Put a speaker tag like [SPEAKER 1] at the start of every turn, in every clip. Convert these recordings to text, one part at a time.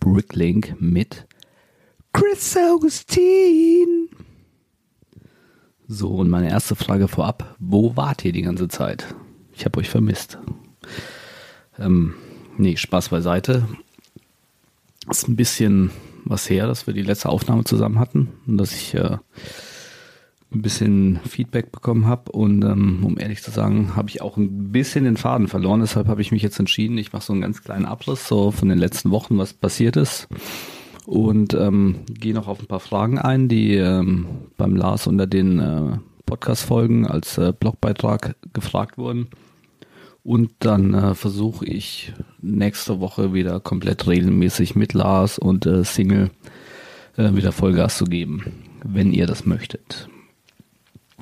[SPEAKER 1] Bricklink mit Chris Augustin. So, und meine erste Frage vorab. Wo wart ihr die ganze Zeit? Ich habe euch vermisst. Ähm, nee, Spaß beiseite. Ist ein bisschen was her, dass wir die letzte Aufnahme zusammen hatten und dass ich äh, ein bisschen Feedback bekommen habe und ähm, um ehrlich zu sagen, habe ich auch ein bisschen den Faden verloren. Deshalb habe ich mich jetzt entschieden, ich mache so einen ganz kleinen Abriss so von den letzten Wochen, was passiert ist und ähm, gehe noch auf ein paar Fragen ein, die ähm, beim Lars unter den äh, Podcast-Folgen als äh, Blogbeitrag gefragt wurden. Und dann äh, versuche ich nächste Woche wieder komplett regelmäßig mit Lars und äh, Single äh, wieder Vollgas zu geben, wenn ihr das möchtet.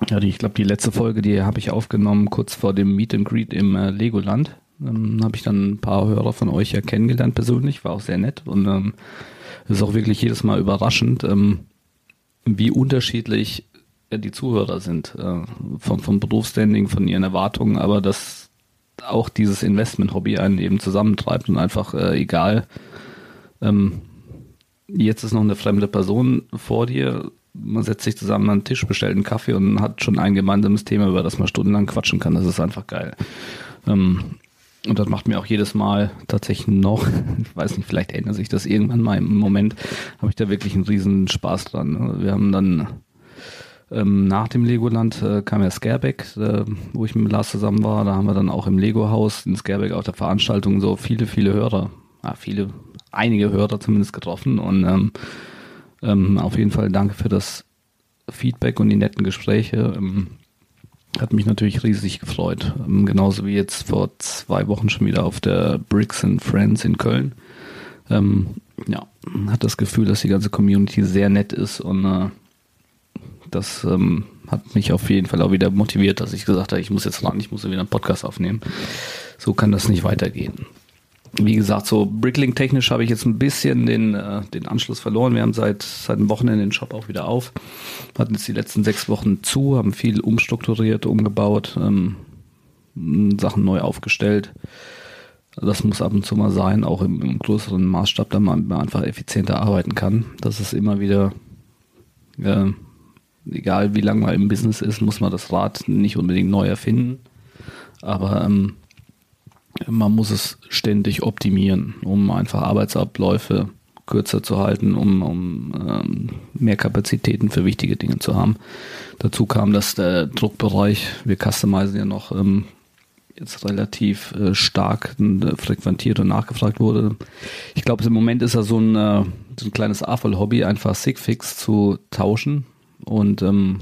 [SPEAKER 1] Ja, ich glaube, die letzte Folge, die habe ich aufgenommen kurz vor dem Meet and Greet im äh, Legoland. Ähm, habe ich dann ein paar Hörer von euch ja kennengelernt persönlich, war auch sehr nett und ähm, ist auch wirklich jedes Mal überraschend, ähm, wie unterschiedlich äh, die Zuhörer sind äh, vom, vom Berufsstanding, von ihren Erwartungen, aber dass auch dieses Investment-Hobby einen eben zusammentreibt und einfach äh, egal, ähm, jetzt ist noch eine fremde Person vor dir, man setzt sich zusammen an den Tisch, bestellt einen Kaffee und hat schon ein gemeinsames Thema, über das man stundenlang quatschen kann. Das ist einfach geil. Ähm, Und das macht mir auch jedes Mal tatsächlich noch, ich weiß nicht, vielleicht ändert sich das irgendwann mal im Moment, habe ich da wirklich einen riesen Spaß dran. Wir haben dann ähm, nach dem Legoland äh, kam ja Scareback, äh, wo ich mit Lars zusammen war. Da haben wir dann auch im Lego-Haus in Scareback auf der Veranstaltung so viele, viele Hörer, ja, viele, einige Hörer zumindest getroffen. Und ähm, ähm, auf jeden Fall danke für das Feedback und die netten Gespräche. Ähm, hat mich natürlich riesig gefreut. Ähm, genauso wie jetzt vor zwei Wochen schon wieder auf der Bricks and Friends in Köln. Ähm, ja, hat das Gefühl, dass die ganze Community sehr nett ist und äh, das ähm, hat mich auf jeden Fall auch wieder motiviert, dass ich gesagt habe, ich muss jetzt ran, ich muss wieder einen Podcast aufnehmen. So kann das nicht weitergehen. Wie gesagt, so Bricklink-technisch habe ich jetzt ein bisschen den, äh, den Anschluss verloren. Wir haben seit, seit einem Wochenende den Shop auch wieder auf. Hatten jetzt die letzten sechs Wochen zu, haben viel umstrukturiert, umgebaut, ähm, Sachen neu aufgestellt. Das muss ab und zu mal sein, auch im, im größeren Maßstab, da man einfach effizienter arbeiten kann. Das ist immer wieder äh, egal wie lange man im Business ist, muss man das Rad nicht unbedingt neu erfinden. Aber ähm, man muss es ständig optimieren, um einfach Arbeitsabläufe kürzer zu halten, um, um ähm, mehr Kapazitäten für wichtige Dinge zu haben. Dazu kam, dass der Druckbereich, wir customizen ja noch ähm, jetzt relativ äh, stark äh, frequentiert und nachgefragt wurde. Ich glaube, im Moment ist er so ein, äh, so ein kleines AFOL-Hobby, einfach Sigfix zu tauschen und ähm,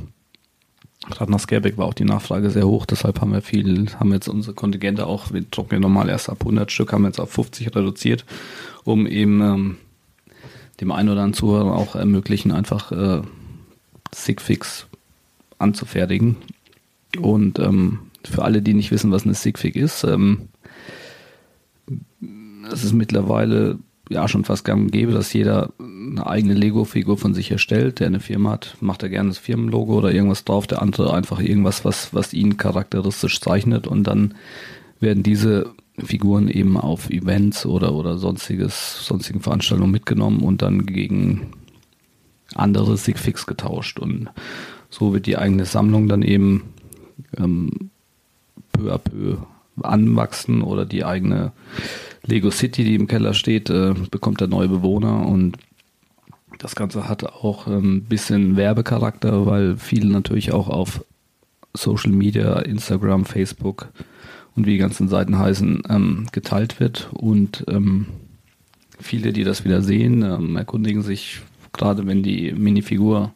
[SPEAKER 1] gerade nach Scareback war auch die Nachfrage sehr hoch, deshalb haben wir viel, haben jetzt unsere Kontingente auch, wir drucken ja normal erst ab 100 Stück, haben wir jetzt auf 50 reduziert, um eben ähm, dem einen oder anderen Zuhörer auch ermöglichen, einfach äh, Sigfix anzufertigen. Und ähm, für alle, die nicht wissen, was eine Sigfix ist, ähm, es ist mittlerweile ja schon fast gang und gäbe, dass jeder eine eigene Lego-Figur von sich erstellt, der eine Firma hat, macht er gerne das Firmenlogo oder irgendwas drauf, der andere einfach irgendwas, was, was ihn charakteristisch zeichnet und dann werden diese Figuren eben auf Events oder, oder sonstiges, sonstigen Veranstaltungen mitgenommen und dann gegen andere Sigfix getauscht und so wird die eigene Sammlung dann eben ähm, peu à peu anwachsen oder die eigene Lego City, die im Keller steht, äh, bekommt er neue Bewohner und das Ganze hat auch ein bisschen Werbecharakter, weil viele natürlich auch auf Social Media, Instagram, Facebook und wie die ganzen Seiten heißen, ähm, geteilt wird. Und ähm, viele, die das wieder sehen, ähm, erkundigen sich, gerade wenn die Minifigur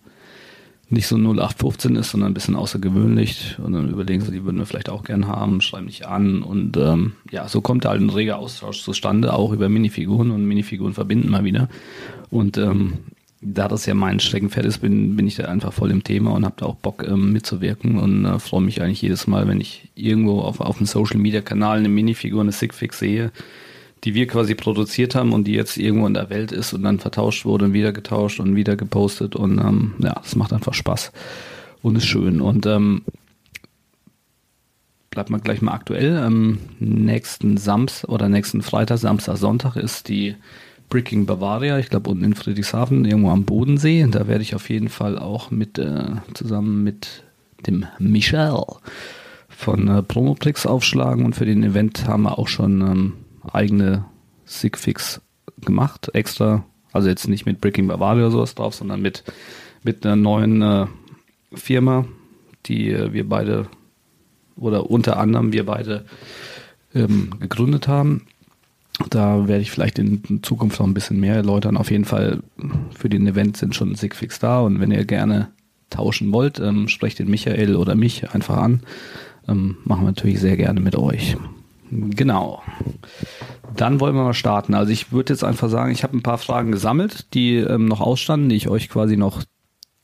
[SPEAKER 1] nicht so 0815 ist, sondern ein bisschen außergewöhnlich. Und dann überlegen sie, die würden wir vielleicht auch gern haben, schreiben dich an. Und ähm, ja, so kommt halt ein reger Austausch zustande, auch über Minifiguren und Minifiguren verbinden mal wieder. Und ähm, da das ja mein Streckenpferd ist, bin, bin ich da einfach voll im Thema und habe da auch Bock ähm, mitzuwirken und äh, freue mich eigentlich jedes Mal, wenn ich irgendwo auf, auf einem Social Media Kanal eine Minifigur, eine Sigfix sehe, die wir quasi produziert haben und die jetzt irgendwo in der Welt ist und dann vertauscht wurde und wieder getauscht und wieder gepostet und ähm, ja, das macht einfach Spaß und ist schön und ähm, bleibt man gleich mal aktuell. Ähm, nächsten Samstag oder nächsten Freitag, Samstag, Sonntag ist die Bricking Bavaria, ich glaube unten in Friedrichshafen, irgendwo am Bodensee. Da werde ich auf jeden Fall auch mit äh, zusammen mit dem Michel von äh, Promoprix aufschlagen und für den Event haben wir auch schon ähm, eigene Sigfix gemacht, extra, also jetzt nicht mit Bricking Bavaria oder sowas drauf, sondern mit, mit einer neuen äh, Firma, die äh, wir beide oder unter anderem wir beide ähm, gegründet haben. Da werde ich vielleicht in Zukunft noch ein bisschen mehr erläutern. Auf jeden Fall für den Event sind schon Sigfix da und wenn ihr gerne tauschen wollt, ähm, sprecht den Michael oder mich einfach an. Ähm, machen wir natürlich sehr gerne mit euch. Genau. Dann wollen wir mal starten. Also ich würde jetzt einfach sagen, ich habe ein paar Fragen gesammelt, die ähm, noch ausstanden, die ich euch quasi noch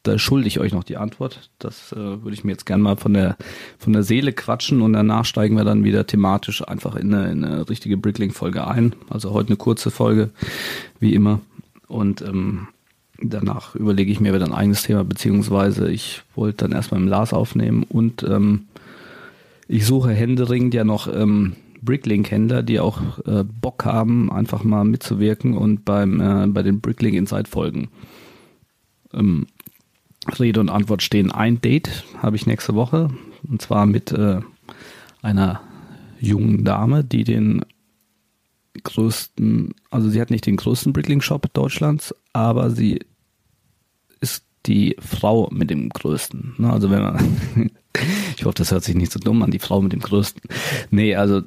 [SPEAKER 1] da schulde ich euch noch die Antwort. Das äh, würde ich mir jetzt gerne mal von der von der Seele quatschen und danach steigen wir dann wieder thematisch einfach in eine, in eine richtige Bricklink-Folge ein. Also heute eine kurze Folge, wie immer. Und ähm, danach überlege ich mir wieder ein eigenes Thema, beziehungsweise ich wollte dann erstmal im Lars aufnehmen und ähm, ich suche händeringend ja noch ähm, Bricklink-Händler, die auch äh, Bock haben, einfach mal mitzuwirken und beim äh, bei den Bricklink Insight Folgen. Ähm, Rede und Antwort stehen. Ein Date habe ich nächste Woche und zwar mit äh, einer jungen Dame, die den größten, also sie hat nicht den größten Brickling-Shop Deutschlands, aber sie ist die Frau mit dem größten. Ne? Also wenn man, ich hoffe, das hört sich nicht so dumm an, die Frau mit dem größten. Nee, also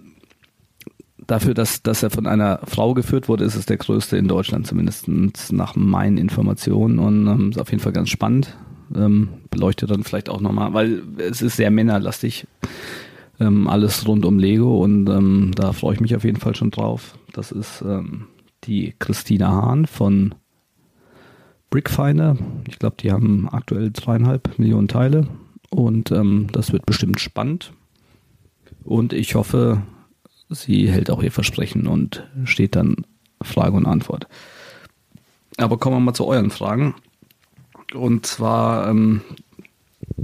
[SPEAKER 1] dafür, dass, dass er von einer Frau geführt wurde, ist es der größte in Deutschland, zumindest nach meinen Informationen. Und ähm, ist auf jeden Fall ganz spannend. Ähm, beleuchtet dann vielleicht auch nochmal, weil es ist sehr männerlastig. Ähm, alles rund um Lego und ähm, da freue ich mich auf jeden Fall schon drauf. Das ist ähm, die Christina Hahn von Brickfinder. Ich glaube, die haben aktuell dreieinhalb Millionen Teile und ähm, das wird bestimmt spannend. Und ich hoffe, sie hält auch ihr Versprechen und steht dann Frage und Antwort. Aber kommen wir mal zu euren Fragen. Und zwar, ähm,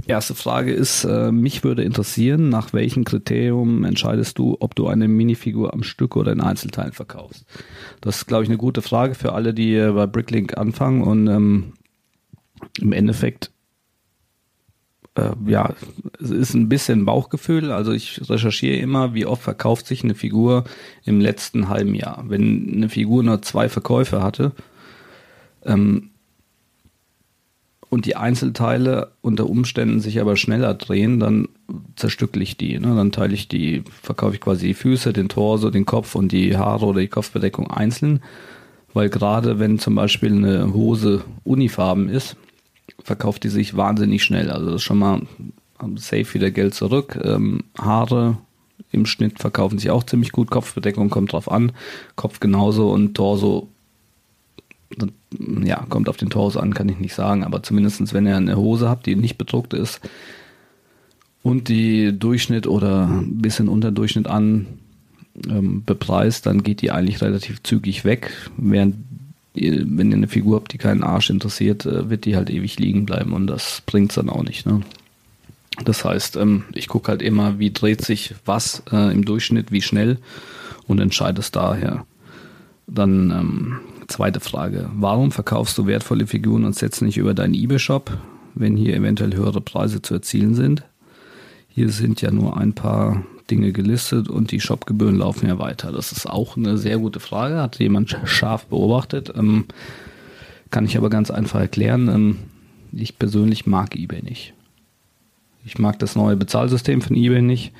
[SPEAKER 1] erste Frage ist, äh, mich würde interessieren, nach welchem Kriterium entscheidest du, ob du eine Minifigur am Stück oder in Einzelteilen verkaufst? Das ist, glaube ich, eine gute Frage für alle, die äh, bei Bricklink anfangen und ähm, im Endeffekt äh, ja, es ist ein bisschen Bauchgefühl. Also ich recherchiere immer, wie oft verkauft sich eine Figur im letzten halben Jahr. Wenn eine Figur nur zwei Verkäufe hatte ähm, und die Einzelteile unter Umständen sich aber schneller drehen, dann zerstückle ich die. Ne? Dann teile ich die, verkaufe ich quasi die Füße, den Torso, den Kopf und die Haare oder die Kopfbedeckung einzeln. Weil gerade wenn zum Beispiel eine Hose unifarben ist, verkauft die sich wahnsinnig schnell. Also das ist schon mal safe wieder Geld zurück. Ähm, Haare im Schnitt verkaufen sich auch ziemlich gut. Kopfbedeckung kommt drauf an. Kopf genauso und Torso, ja, kommt auf den Torso an, kann ich nicht sagen. Aber zumindestens wenn ihr eine Hose habt, die nicht bedruckt ist und die Durchschnitt oder ein bisschen unter Durchschnitt an ähm, bepreist, dann geht die eigentlich relativ zügig weg. Während wenn ihr eine Figur habt, die keinen Arsch interessiert, äh, wird die halt ewig liegen bleiben und das bringt's dann auch nicht. Ne? Das heißt, ähm, ich gucke halt immer, wie dreht sich was äh, im Durchschnitt, wie schnell und entscheide es daher. Dann ähm, zweite Frage. Warum verkaufst du wertvolle Figuren und setzt nicht über deinen eBay-Shop, wenn hier eventuell höhere Preise zu erzielen sind? Hier sind ja nur ein paar Dinge gelistet und die Shopgebühren laufen ja weiter. Das ist auch eine sehr gute Frage, hat jemand scharf beobachtet. Ähm, kann ich aber ganz einfach erklären. Ähm, ich persönlich mag eBay nicht. Ich mag das neue Bezahlsystem von eBay nicht.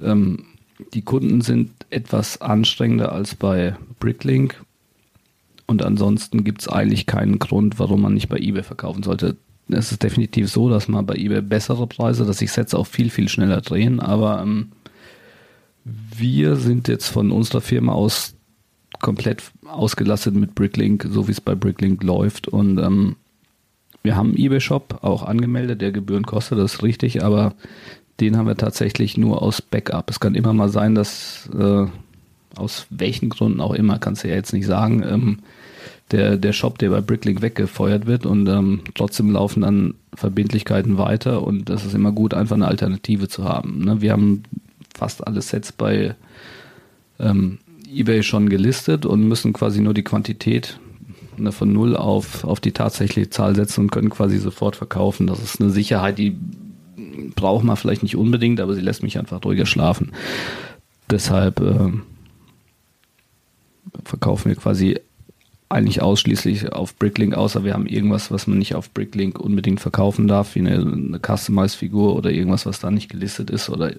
[SPEAKER 1] Ähm, die Kunden sind etwas anstrengender als bei Bricklink. Und ansonsten gibt es eigentlich keinen Grund, warum man nicht bei eBay verkaufen sollte es ist definitiv so, dass man bei eBay bessere Preise, dass sich Sets auch viel, viel schneller drehen, aber ähm, wir sind jetzt von unserer Firma aus komplett ausgelastet mit Bricklink, so wie es bei Bricklink läuft. Und ähm, wir haben einen eBay-Shop auch angemeldet, der Gebühren kostet, das ist richtig, aber den haben wir tatsächlich nur aus Backup. Es kann immer mal sein, dass äh, aus welchen Gründen auch immer, kannst du ja jetzt nicht sagen, ähm, der, der Shop, der bei Bricklink weggefeuert wird und ähm, trotzdem laufen dann Verbindlichkeiten weiter und das ist immer gut, einfach eine Alternative zu haben. Ne? Wir haben fast alle Sets bei ähm, eBay schon gelistet und müssen quasi nur die Quantität ne, von null auf, auf die tatsächliche Zahl setzen und können quasi sofort verkaufen. Das ist eine Sicherheit, die braucht man vielleicht nicht unbedingt, aber sie lässt mich einfach ruhiger schlafen. Deshalb äh, verkaufen wir quasi eigentlich ausschließlich auf Bricklink, außer wir haben irgendwas, was man nicht auf Bricklink unbedingt verkaufen darf, wie eine, eine Customized-Figur oder irgendwas, was da nicht gelistet ist oder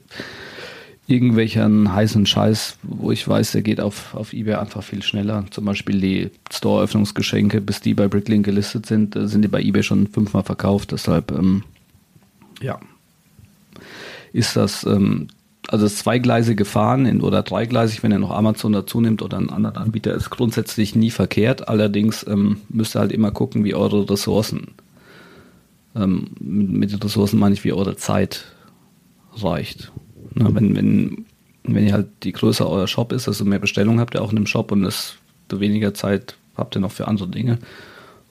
[SPEAKER 1] irgendwelchen heißen Scheiß, wo ich weiß, der geht auf, auf eBay einfach viel schneller. Zum Beispiel die Store-Öffnungsgeschenke, bis die bei Bricklink gelistet sind, sind die bei eBay schon fünfmal verkauft. Deshalb, ähm, ja, ist das ähm, also zweigleisige Fahren in, oder dreigleisig, wenn er noch Amazon dazu nimmt oder einen anderen Anbieter, ist grundsätzlich nie verkehrt. Allerdings ähm, müsst ihr halt immer gucken, wie eure Ressourcen, ähm, mit, den Ressourcen meine ich, wie eure Zeit reicht. Na, wenn, wenn, wenn ihr halt die größer euer Shop ist, desto mehr Bestellungen habt ihr auch in dem Shop und desto weniger Zeit habt ihr noch für andere Dinge.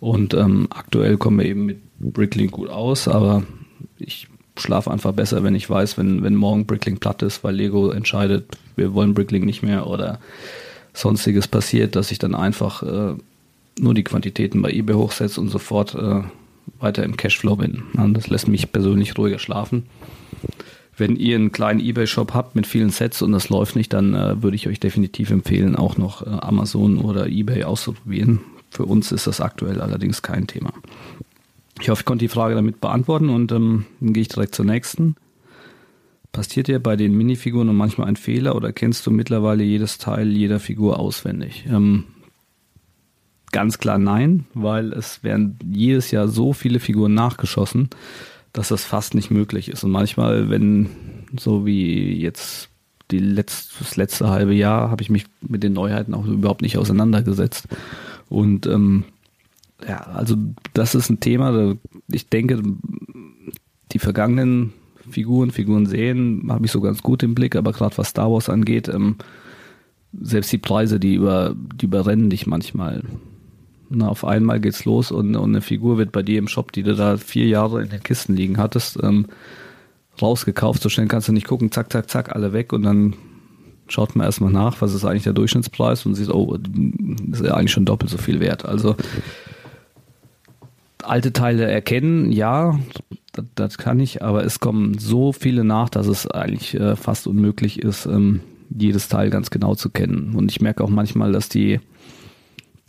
[SPEAKER 1] Und ähm, aktuell kommen wir eben mit Bricklink gut aus, aber ich schlafe einfach besser, wenn ich weiß, wenn, wenn morgen Bricklink platt ist, weil Lego entscheidet, wir wollen Bricklink nicht mehr oder sonstiges passiert, dass ich dann einfach äh, nur die Quantitäten bei eBay hochsetze und sofort äh, weiter im Cashflow bin. Das lässt mich persönlich ruhiger schlafen. wenn ihr einen kleinen Ebay-Shop habt mit vielen Sets und das läuft nicht, dann äh, würde ich euch definitiv empfehlen, auch noch äh, Amazon oder Ebay auszuprobieren. Für uns ist das aktuell allerdings kein Thema. Ich hoffe, ich konnte die Frage damit beantworten und ähm, dann gehe ich direkt zur nächsten. Passiert dir bei den Minifiguren und manchmal ein Fehler oder kennst du mittlerweile jedes Teil jeder Figur auswendig? Ähm, ganz klar nein, weil es werden jedes Jahr so viele Figuren nachgeschossen, dass das fast nicht möglich ist. Und manchmal, wenn so wie jetzt die letzte, das letzte halbe Jahr, habe ich mich mit den Neuheiten auch überhaupt nicht auseinandergesetzt. Und ähm, ja, also das ist ein Thema, ich denke, die vergangenen Figuren, Figuren sehen, habe ich so ganz gut im Blick, aber gerade was Star Wars angeht, ähm, selbst die Preise, die über, die überrennen dich manchmal. Na, auf einmal geht's los und, und eine Figur wird bei dir im Shop, die du da vier Jahre in den Kisten liegen hattest, ähm, rausgekauft. So schnell kannst du nicht gucken, zack, zack, zack, alle weg und dann schaut man erstmal nach, was ist eigentlich der Durchschnittspreis und sieht, oh, ist ja eigentlich schon doppelt so viel wert. Also alte Teile erkennen, ja, das, das, kann ich, aber es kommen so viele nach, dass es eigentlich äh, fast unmöglich ist, ähm, jedes Teil ganz genau zu kennen. Und ich merke auch manchmal, dass die,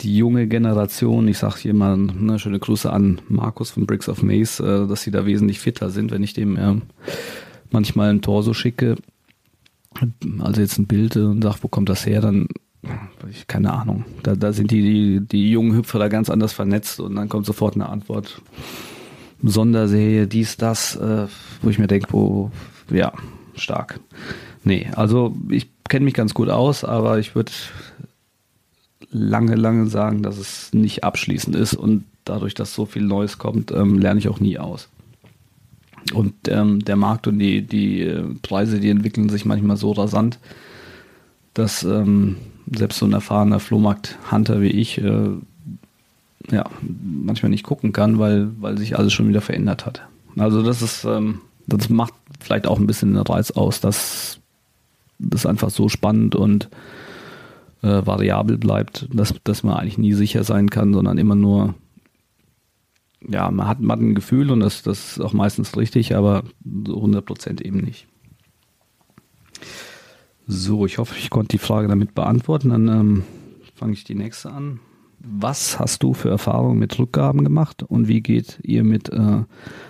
[SPEAKER 1] die junge Generation, ich sage hier mal ne, schöne Grüße an Markus von Bricks of Maze, äh, dass sie da wesentlich fitter sind, wenn ich dem äh, manchmal ein Tor so schicke, also jetzt ein Bild und sage, wo kommt das her, dann ich, keine Ahnung. Da, da sind die, die, die jungen Hüpfer da ganz anders vernetzt und dann kommt sofort eine Antwort. Sonderserie, dies, das, äh, wo ich mir denke, wo, ja, stark. Nee, also ich kenne mich ganz gut aus, aber ich würde lange, lange sagen, dass es nicht abschließend ist und dadurch, dass so viel Neues kommt, ähm, lerne ich auch nie aus. Und ähm, der Markt und die, die äh, Preise, die entwickeln sich manchmal so rasant, dass ähm, selbst so ein erfahrener Flohmarkt-Hunter wie ich äh, ja, manchmal nicht gucken kann, weil, weil sich alles schon wieder verändert hat. Also das ist, ähm, das macht vielleicht auch ein bisschen den Reiz aus, dass das einfach so spannend und äh, variabel bleibt, dass, dass man eigentlich nie sicher sein kann, sondern immer nur, ja, man hat, man hat ein Gefühl und das, das ist auch meistens richtig, aber so 100% eben nicht. So, ich hoffe, ich konnte die Frage damit beantworten. Dann ähm, fange ich die nächste an. Was hast du für Erfahrungen mit Rückgaben gemacht und wie geht ihr mit äh,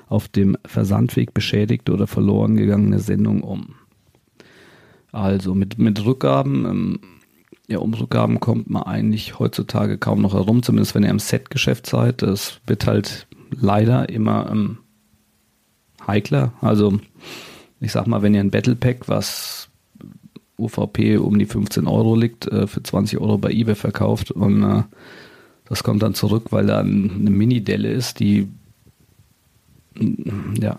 [SPEAKER 1] auf dem Versandweg beschädigte oder verloren gegangene Sendung um? Also mit, mit Rückgaben, ähm, ja, um Rückgaben kommt man eigentlich heutzutage kaum noch herum, zumindest wenn ihr im Set-Geschäft seid. Es wird halt leider immer ähm, heikler. Also ich sag mal, wenn ihr ein Battle Pack, was UVP um die 15 Euro liegt, äh, für 20 Euro bei eBay verkauft und äh, das kommt dann zurück, weil da eine Mini-Delle ist, die ja,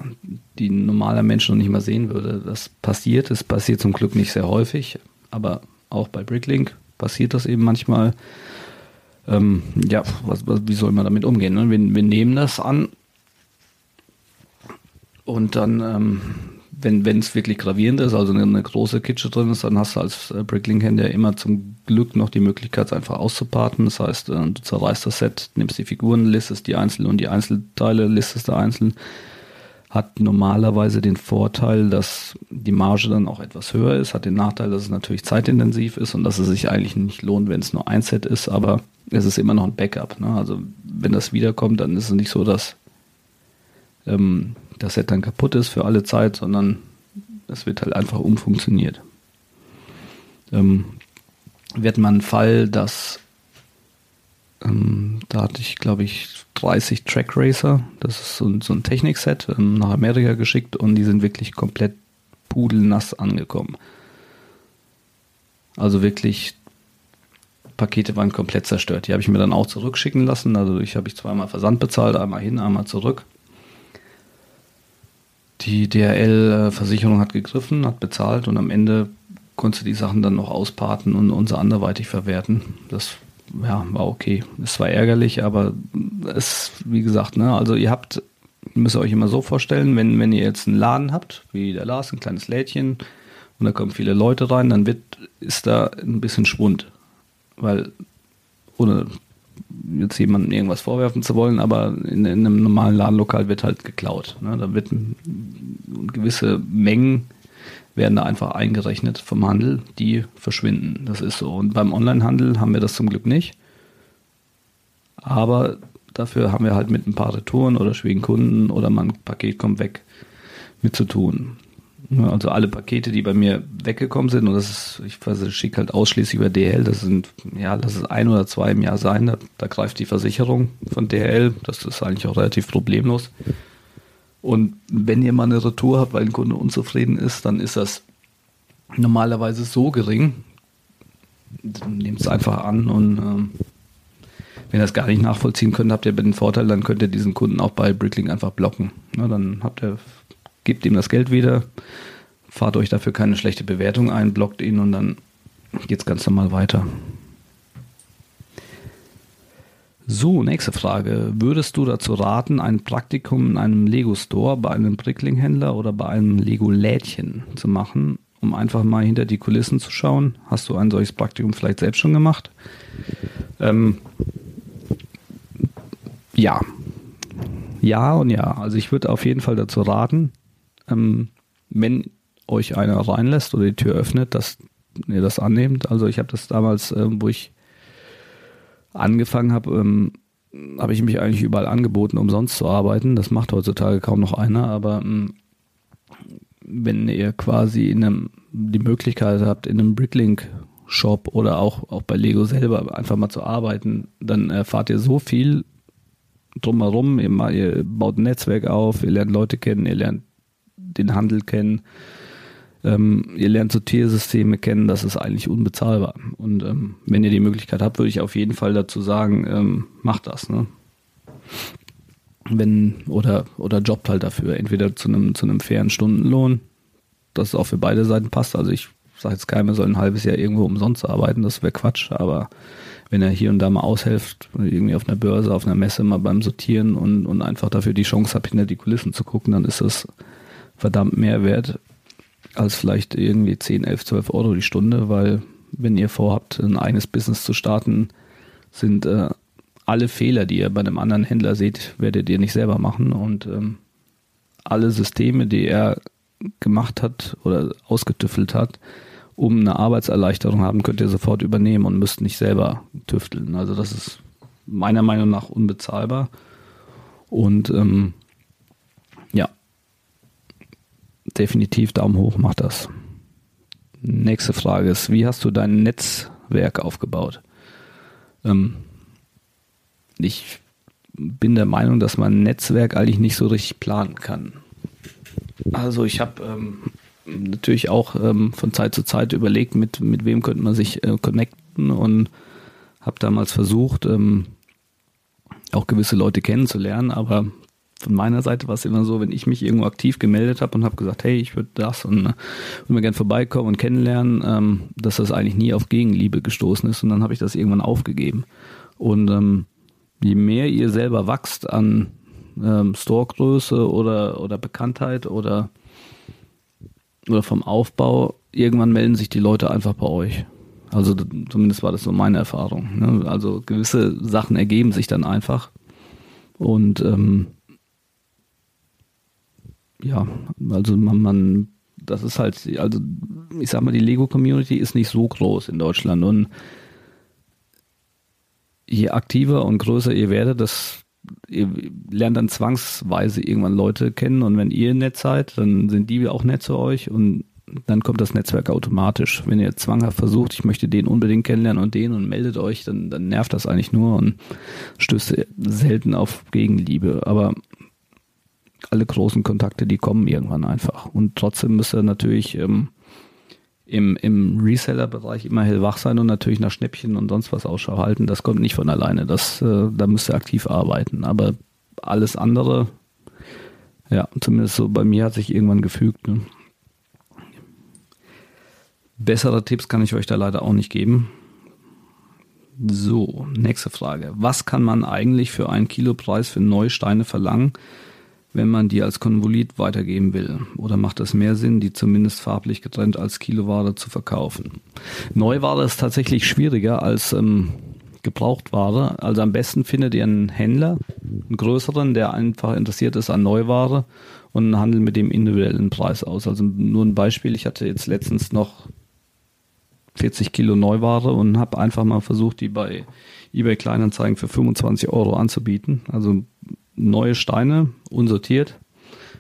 [SPEAKER 1] die ein normaler Mensch noch nicht mal sehen würde. Das passiert, es passiert zum Glück nicht sehr häufig, aber auch bei Bricklink passiert das eben manchmal. Ähm, ja, was, was, wie soll man damit umgehen? Ne? Wir, wir nehmen das an und dann ähm, wenn es wirklich gravierend ist, also eine, große Kitsche drin ist, dann hast du als äh, Bricklink-Händler immer zum Glück noch die Möglichkeit, es einfach auszuparten. Das heißt, äh, du zerreißt das Set, nimmst die Figuren, listest die einzeln und die Einzelteile listest du einzeln. Hat normalerweise den Vorteil, dass die Marge dann auch etwas höher ist, hat den Nachteil, dass es natürlich zeitintensiv ist und dass es sich eigentlich nicht lohnt, wenn es nur ein Set ist, aber es ist immer noch ein Backup. Ne? Also wenn das wiederkommt, dann ist es nicht so, dass ähm, das Set dann kaputt ist für alle Zeit, sondern es wird halt einfach umfunktioniert. Ähm, wir hatten mal einen Fall, dass ähm, da hatte ich, glaube ich, 30 Track Racer, das ist so, so ein Technikset, ähm, nach Amerika geschickt und die sind wirklich komplett pudelnass angekommen. Also wirklich, Pakete waren komplett zerstört. Die habe ich mir dann auch zurückschicken lassen. Also ich habe ich zweimal Versand bezahlt, einmal hin, einmal zurück. Die DRL-Versicherung hat gegriffen, hat bezahlt und am Ende konnte die Sachen dann noch ausparten und unser anderweitig verwerten. Das ja, war okay. Es war ärgerlich, aber es, wie gesagt, ne, also ihr habt, müsst ihr euch immer so vorstellen, wenn, wenn ihr jetzt einen Laden habt, wie der Lars, ein kleines Lädchen, und da kommen viele Leute rein, dann wird, ist da ein bisschen Schwund. Weil ohne jetzt jemandem irgendwas vorwerfen zu wollen, aber in, in einem normalen Ladenlokal wird halt geklaut. Ne? Da wird gewisse Mengen werden da einfach eingerechnet vom Handel, die verschwinden. Das ist so. Und beim Onlinehandel haben wir das zum Glück nicht. Aber dafür haben wir halt mit ein paar Retouren oder schwierigen Kunden oder mal Paket kommt weg mit zu tun. Also alle Pakete, die bei mir weggekommen sind, und das ist, ich schicke halt ausschließlich über DHL, das sind, ja, lass es ein oder zwei im Jahr sein, da, da greift die Versicherung von DHL, das ist eigentlich auch relativ problemlos. Und wenn ihr mal eine Retour habt, weil ein Kunde unzufrieden ist, dann ist das normalerweise so gering. Nehmt es einfach an und ähm, wenn ihr das gar nicht nachvollziehen könnt, habt ihr den Vorteil, dann könnt ihr diesen Kunden auch bei Bricklink einfach blocken. Ja, dann habt ihr, gebt ihm das Geld wieder, fahrt euch dafür keine schlechte Bewertung ein, blockt ihn und dann geht es ganz normal weiter. So, nächste Frage. Würdest du dazu raten, ein Praktikum in einem Lego-Store bei einem Brickling-Händler oder bei einem Lego-Lädchen zu machen, um einfach mal hinter die Kulissen zu schauen? Hast du ein solches Praktikum vielleicht selbst schon gemacht? Ähm, ja. Ja und ja. Also ich würde auf jeden Fall dazu raten, ähm, wenn euch einer reinlässt oder die Tür öffnet, dass ihr das annehmt. Also ich habe das damals, äh, wo ich angefangen habe, ähm, habe ich mich eigentlich überall angeboten, umsonst zu arbeiten. Das macht heutzutage kaum noch einer, aber ähm, wenn ihr quasi in einem, die Möglichkeit habt, in einem Bricklink-Shop oder auch, auch bei Lego selber einfach mal zu arbeiten, dann erfahrt ihr so viel drumherum. Ihr, ihr baut ein Netzwerk auf, ihr lernt Leute kennen, ihr lernt den Handel kennen ähm, ihr lernt Sortiersysteme kennen, das ist eigentlich unbezahlbar. Und ähm, wenn ihr die Möglichkeit habt, würde ich auf jeden Fall dazu sagen, ähm, macht das. Ne? Wenn, oder, oder jobbt halt dafür, entweder zu einem, zu einem fairen Stundenlohn, das auch für beide Seiten passt. Also ich sage jetzt keiner soll ein halbes Jahr irgendwo umsonst arbeiten, das wäre Quatsch, aber wenn er hier und da mal aushilft, irgendwie auf einer Börse, auf einer Messe mal beim Sortieren und, und einfach dafür die Chance hat, hinter die Kulissen zu gucken, dann ist das verdammt mehr wert, als vielleicht irgendwie 10, 11, 12 Euro die Stunde, weil wenn ihr vorhabt, ein eigenes Business zu starten, sind äh, alle Fehler, die ihr bei einem anderen Händler seht, werdet ihr nicht selber machen und ähm, alle Systeme, die er gemacht hat oder ausgetüffelt hat, um eine Arbeitserleichterung haben, könnt ihr sofort übernehmen und müsst nicht selber tüfteln. Also das ist meiner Meinung nach unbezahlbar. Und ähm, definitiv Daumen hoch, mach das. Nächste Frage ist, wie hast du dein Netzwerk aufgebaut? Ähm, ich bin der Meinung, dass man ein Netzwerk eigentlich nicht so richtig planen kann. Also ich habe ähm, natürlich auch ähm, von Zeit zu Zeit überlegt, mit, mit wem könnte man sich äh, connecten und habe damals versucht, ähm, auch gewisse Leute kennenzulernen, aber von meiner Seite war es immer so, wenn ich mich irgendwo aktiv gemeldet habe und habe gesagt, hey, ich würde das und äh, würde mir gerne vorbeikommen und kennenlernen, ähm, dass das eigentlich nie auf Gegenliebe gestoßen ist und dann habe ich das irgendwann aufgegeben. Und ähm, je mehr ihr selber wachst an ähm, Storegröße oder, oder Bekanntheit oder, oder vom Aufbau, irgendwann melden sich die Leute einfach bei euch. Also zumindest war das so meine Erfahrung. Ne? Also gewisse Sachen ergeben sich dann einfach. Und ähm, ja, also man, man, das ist halt, also ich sag mal, die Lego-Community ist nicht so groß in Deutschland und je aktiver und größer ihr werdet, das ihr lernt dann zwangsweise irgendwann Leute kennen und wenn ihr nett seid, dann sind die auch nett zu euch und dann kommt das Netzwerk automatisch. Wenn ihr zwanghaft versucht, ich möchte den unbedingt kennenlernen und den und meldet euch, dann, dann nervt das eigentlich nur und stößt selten auf Gegenliebe. Aber alle großen Kontakte, die kommen irgendwann einfach. Und trotzdem müsst ihr natürlich ähm, im, im Reseller-Bereich immer hellwach sein und natürlich nach Schnäppchen und sonst was Ausschau halten. Das kommt nicht von alleine. Das, äh, da müsst ihr aktiv arbeiten. Aber alles andere, ja, zumindest so bei mir hat sich irgendwann gefügt. Ne? Bessere Tipps kann ich euch da leider auch nicht geben. So, nächste Frage. Was kann man eigentlich für einen Kilopreis für neue Steine verlangen, wenn man die als Konvolut weitergeben will? Oder macht es mehr Sinn, die zumindest farblich getrennt als Kiloware zu verkaufen? Neuware ist tatsächlich schwieriger als ähm, Gebrauchtware. Also am besten findet ihr einen Händler, einen größeren, der einfach interessiert ist an Neuware und handeln mit dem individuellen Preis aus. Also nur ein Beispiel, ich hatte jetzt letztens noch 40 Kilo Neuware und habe einfach mal versucht, die bei eBay Kleinanzeigen für 25 Euro anzubieten. Also neue Steine, unsortiert.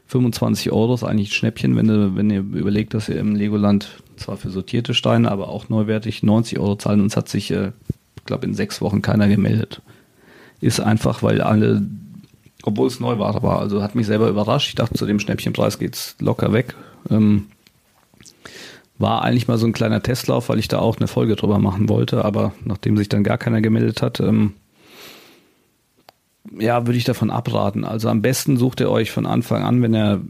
[SPEAKER 1] 25 Euro ist eigentlich ein Schnäppchen, wenn, du, wenn ihr überlegt, dass ihr im Legoland zwar für sortierte Steine, aber auch neuwertig 90 Euro zahlen. Und es hat sich, äh, ich glaube, in sechs Wochen keiner gemeldet. Ist einfach, weil alle, obwohl es Neuware war, also hat mich selber überrascht. Ich dachte, zu dem Schnäppchenpreis geht's locker weg. Ähm, war eigentlich mal so ein kleiner Testlauf, weil ich da auch eine Folge drüber machen wollte, aber nachdem sich dann gar keiner gemeldet hat, ähm, ja, würde ich davon abraten. Also am besten sucht ihr euch von Anfang an, wenn ihr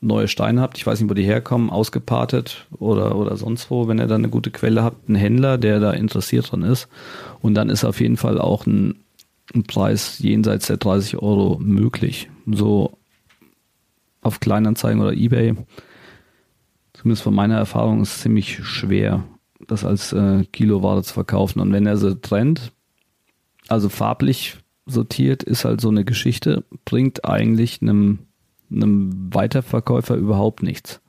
[SPEAKER 1] neue Steine habt, ich weiß nicht, wo die herkommen, ausgepartet oder, oder sonst wo, wenn ihr da eine gute Quelle habt, einen Händler, der da interessiert dran ist. Und dann ist auf jeden Fall auch ein, ein Preis jenseits der 30 Euro möglich. So auf Kleinanzeigen oder Ebay zumindest von meiner Erfahrung, ist es ziemlich schwer, das als äh, Kiloware zu verkaufen. Und wenn er sie trennt, also farblich sortiert, ist halt so eine Geschichte, bringt eigentlich einem, einem Weiterverkäufer überhaupt nichts,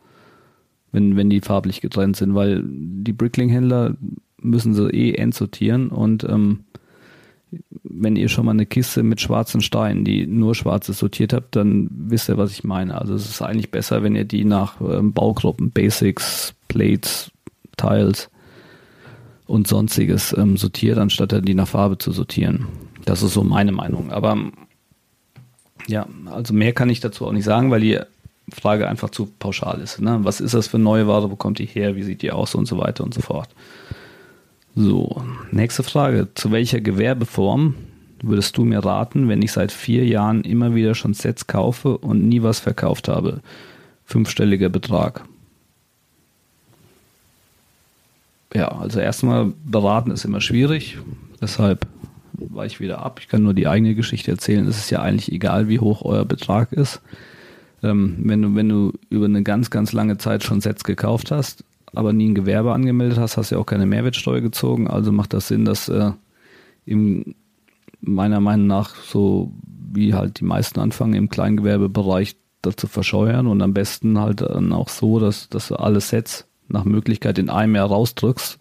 [SPEAKER 1] wenn, wenn die farblich getrennt sind, weil die Brickling-Händler müssen sie eh entsortieren und ähm, wenn ihr schon mal eine Kiste mit schwarzen Steinen, die nur schwarzes sortiert habt, dann wisst ihr, was ich meine. Also es ist eigentlich besser, wenn ihr die nach ähm, Baugruppen, Basics, Plates, Tiles und sonstiges ähm, sortiert, anstatt die nach Farbe zu sortieren. Das ist so meine Meinung. Aber ja, also mehr kann ich dazu auch nicht sagen, weil die Frage einfach zu pauschal ist. Ne? Was ist das für neue Ware? Wo kommt die her? Wie sieht die aus? Und so weiter und so fort. So, nächste Frage. Zu welcher Gewerbeform würdest du mir raten, wenn ich seit vier Jahren immer wieder schon Sets kaufe und nie was verkauft habe? Fünfstelliger Betrag. Ja, also erstmal beraten ist immer schwierig. Deshalb weiche ich wieder ab. Ich kann nur die eigene Geschichte erzählen. Es ist ja eigentlich egal, wie hoch euer Betrag ist. Ähm, wenn, du, wenn du über eine ganz, ganz lange Zeit schon Sets gekauft hast, aber nie ein Gewerbe angemeldet hast, hast du ja auch keine Mehrwertsteuer gezogen. Also macht das Sinn, dass äh, im, meiner Meinung nach so wie halt die meisten anfangen im Kleingewerbebereich dazu verscheuern und am besten halt dann auch so, dass, dass du alle Sets nach Möglichkeit in einem Jahr rausdrückst,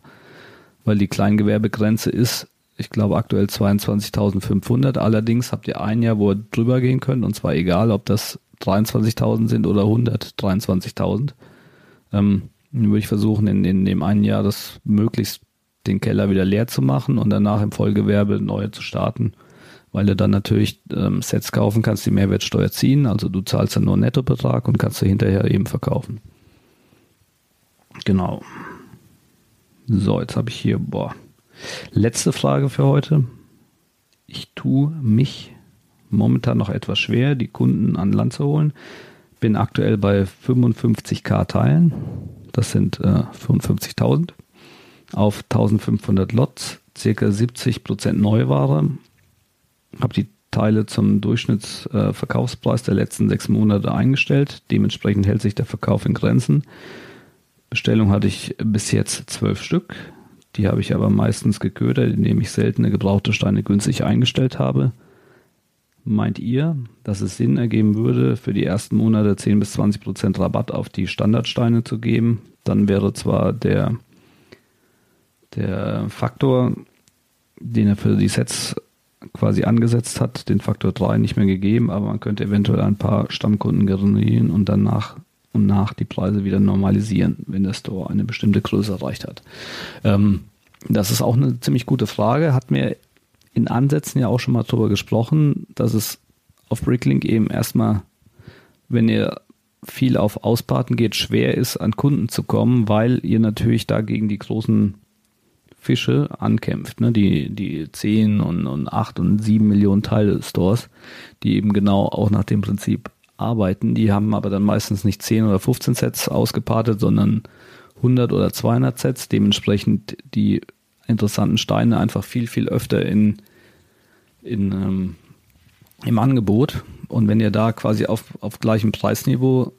[SPEAKER 1] weil die Kleingewerbegrenze ist, ich glaube aktuell 22.500. Allerdings habt ihr ein Jahr, wo ihr drüber gehen könnt und zwar egal, ob das 23.000 sind oder 123.000. Ähm, würde ich versuchen, in, in dem einen Jahr das möglichst den Keller wieder leer zu machen und danach im Vollgewerbe neue zu starten, weil du dann natürlich ähm, Sets kaufen kannst, die Mehrwertsteuer ziehen, also du zahlst dann nur einen Nettobetrag und kannst du hinterher eben verkaufen. Genau. So, jetzt habe ich hier, boah, letzte Frage für heute. Ich tue mich momentan noch etwas schwer, die Kunden an Land zu holen. Bin aktuell bei 55k Teilen das sind äh, 55.000 auf 1500 Lots, circa 70% Neuware. Habe die Teile zum Durchschnittsverkaufspreis äh, der letzten sechs Monate eingestellt. Dementsprechend hält sich der Verkauf in Grenzen. Bestellung hatte ich bis jetzt zwölf Stück. Die habe ich aber meistens geködert, indem ich seltene gebrauchte Steine günstig eingestellt habe. Meint ihr, dass es Sinn ergeben würde, für die ersten Monate 10 bis 20 Prozent Rabatt auf die Standardsteine zu geben? Dann wäre zwar der, der Faktor, den er für die Sets quasi angesetzt hat, den Faktor 3 nicht mehr gegeben, aber man könnte eventuell ein paar Stammkunden generieren und dann nach und nach die Preise wieder normalisieren, wenn der Store eine bestimmte Größe erreicht hat. Ähm, das ist auch eine ziemlich gute Frage, hat mir in Ansätzen ja auch schon mal drüber gesprochen, dass es auf Bricklink eben erstmal, wenn ihr viel auf Ausparten geht, schwer ist, an Kunden zu kommen, weil ihr natürlich da gegen die großen Fische ankämpft, ne? die, die 10 und, und 8 und 7 Millionen Teile Stores, die eben genau auch nach dem Prinzip arbeiten. Die haben aber dann meistens nicht 10 oder 15 Sets ausgepartet, sondern 100 oder 200 Sets, dementsprechend die interessanten Steine einfach viel, viel öfter in, in, ähm, im Angebot. Und wenn ihr da quasi auf, auf gleichem Preisniveau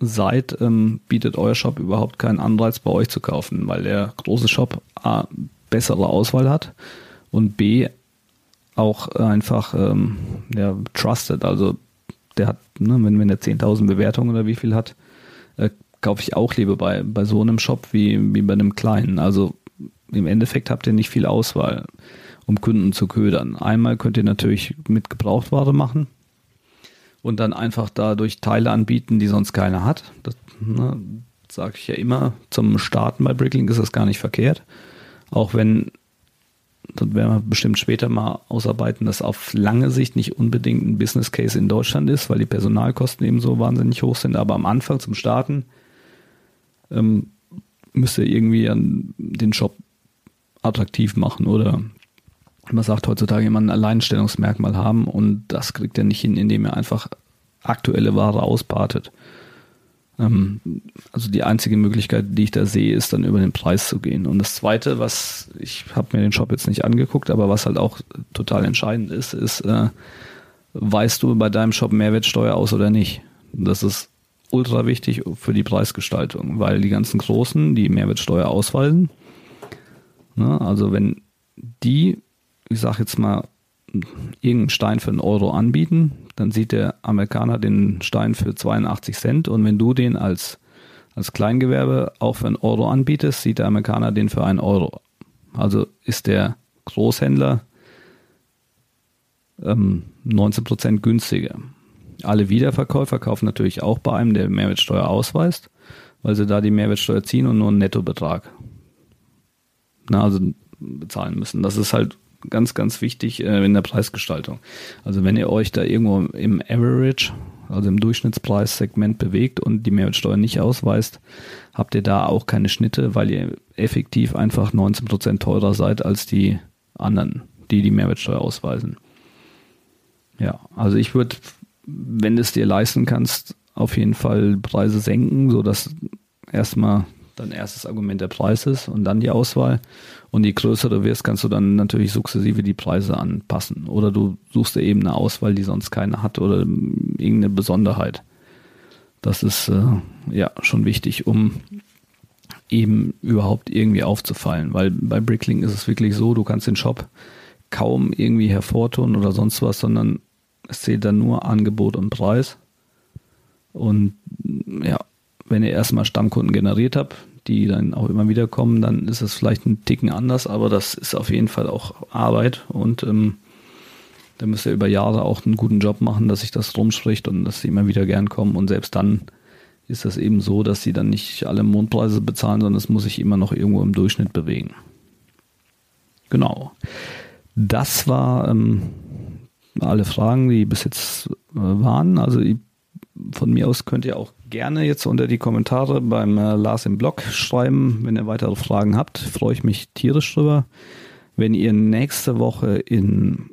[SPEAKER 1] seid, ähm, bietet euer Shop überhaupt keinen Anreiz bei euch zu kaufen, weil der große Shop A, bessere Auswahl hat und B auch einfach ähm, ja, trusted. Also der hat, ne, wenn, wenn der 10.000 Bewertungen oder wie viel hat, äh, kaufe ich auch lieber bei, bei so einem Shop wie, wie bei einem kleinen. Also im Endeffekt habt ihr nicht viel Auswahl, um Kunden zu ködern. Einmal könnt ihr natürlich mit Gebrauchtware machen und dann einfach dadurch Teile anbieten, die sonst keiner hat. Das ne, sage ich ja immer. Zum Starten bei Bricklink ist das gar nicht verkehrt. Auch wenn das werden wir bestimmt später mal ausarbeiten, dass auf lange Sicht nicht unbedingt ein Business Case in Deutschland ist, weil die Personalkosten eben so wahnsinnig hoch sind. Aber am Anfang zum Starten ähm, müsst ihr irgendwie den Shop attraktiv machen oder man sagt heutzutage immer ein Alleinstellungsmerkmal haben und das kriegt er nicht hin, indem er einfach aktuelle Ware auspartet. Ähm, also die einzige Möglichkeit, die ich da sehe, ist dann über den Preis zu gehen. Und das Zweite, was ich habe mir den Shop jetzt nicht angeguckt, aber was halt auch total entscheidend ist, ist, äh, weißt du bei deinem Shop Mehrwertsteuer aus oder nicht? Das ist ultra wichtig für die Preisgestaltung, weil die ganzen Großen, die Mehrwertsteuer ausweisen, ne, also wenn die, ich sag jetzt mal, irgendeinen Stein für einen Euro anbieten, dann sieht der Amerikaner den Stein für 82 Cent und wenn du den als, als Kleingewerbe auch für einen Euro anbietest, sieht der Amerikaner den für einen Euro. Also ist der Großhändler ähm, 19% günstiger. Alle Wiederverkäufer kaufen natürlich auch bei einem, der Mehrwertsteuer ausweist, weil sie da die Mehrwertsteuer ziehen und nur einen Nettobetrag na, also bezahlen müssen. Das ist halt ganz, ganz wichtig äh, in der Preisgestaltung. Also wenn ihr euch da irgendwo im Average, also im Durchschnittspreissegment bewegt und die Mehrwertsteuer nicht ausweist, habt ihr da auch keine Schnitte, weil ihr effektiv einfach 19% teurer seid als die anderen, die die Mehrwertsteuer ausweisen. Ja, also ich würde, wenn du es dir leisten kannst, auf jeden Fall Preise senken, sodass erstmal dein erstes Argument der Preis ist und dann die Auswahl. Und je größer du wirst, kannst du dann natürlich sukzessive die Preise anpassen. Oder du suchst dir eben eine Auswahl, die sonst keine hat oder irgendeine Besonderheit. Das ist äh, ja schon wichtig, um eben überhaupt irgendwie aufzufallen. Weil bei Bricklink ist es wirklich so, du kannst den Shop kaum irgendwie hervortun oder sonst was, sondern es zählt dann nur Angebot und Preis. Und ja, wenn ihr erstmal Stammkunden generiert habt, die dann auch immer wieder kommen, dann ist es vielleicht ein Ticken anders, aber das ist auf jeden Fall auch Arbeit und ähm, da müsst ihr über Jahre auch einen guten Job machen, dass sich das rumspricht und dass sie immer wieder gern kommen und selbst dann ist das eben so, dass sie dann nicht alle Mondpreise bezahlen, sondern es muss sich immer noch irgendwo im Durchschnitt bewegen. Genau. Das war ähm, alle Fragen, die bis jetzt äh, waren. Also von mir aus könnt ihr auch gerne jetzt unter die Kommentare beim äh, Lars im Blog schreiben, wenn ihr weitere Fragen habt. Freue ich mich tierisch drüber. Wenn ihr nächste Woche in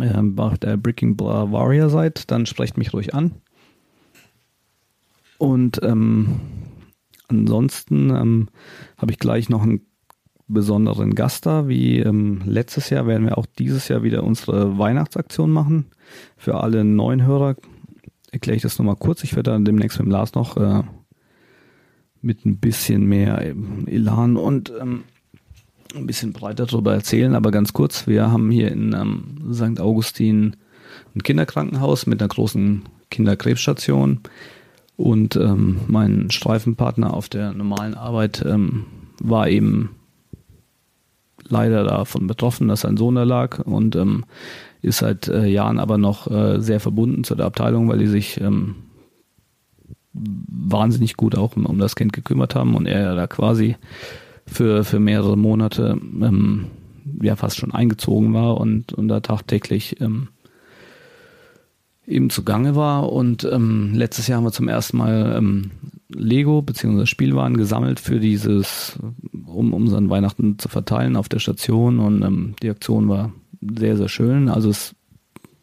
[SPEAKER 1] äh, der Breaking Warrior seid, dann sprecht mich ruhig an. Und ähm, ansonsten ähm, habe ich gleich noch einen besonderen Gast da. Wie ähm, letztes Jahr werden wir auch dieses Jahr wieder unsere Weihnachtsaktion machen. Für alle neuen Hörer erkläre ich das nochmal kurz. Ich werde dann demnächst mit Lars noch äh, mit ein bisschen mehr Elan und ähm, ein bisschen breiter darüber erzählen, aber ganz kurz, wir haben hier in ähm, St. Augustin ein Kinderkrankenhaus mit einer großen Kinderkrebsstation und ähm, mein Streifenpartner auf der normalen Arbeit ähm, war eben leider davon betroffen, dass sein Sohn da lag und ähm, ist seit äh, Jahren aber noch äh, sehr verbunden zu der Abteilung, weil die sich ähm, wahnsinnig gut auch um, um, das Kind gekümmert haben und er da quasi für, für mehrere Monate ähm, ja fast schon eingezogen war und, und da tagtäglich ähm, eben zugange war. Und ähm, letztes Jahr haben wir zum ersten Mal ähm, Lego bzw. Spielwaren gesammelt für dieses, um, unseren Weihnachten zu verteilen auf der Station und ähm, die Aktion war sehr, sehr schön. Also es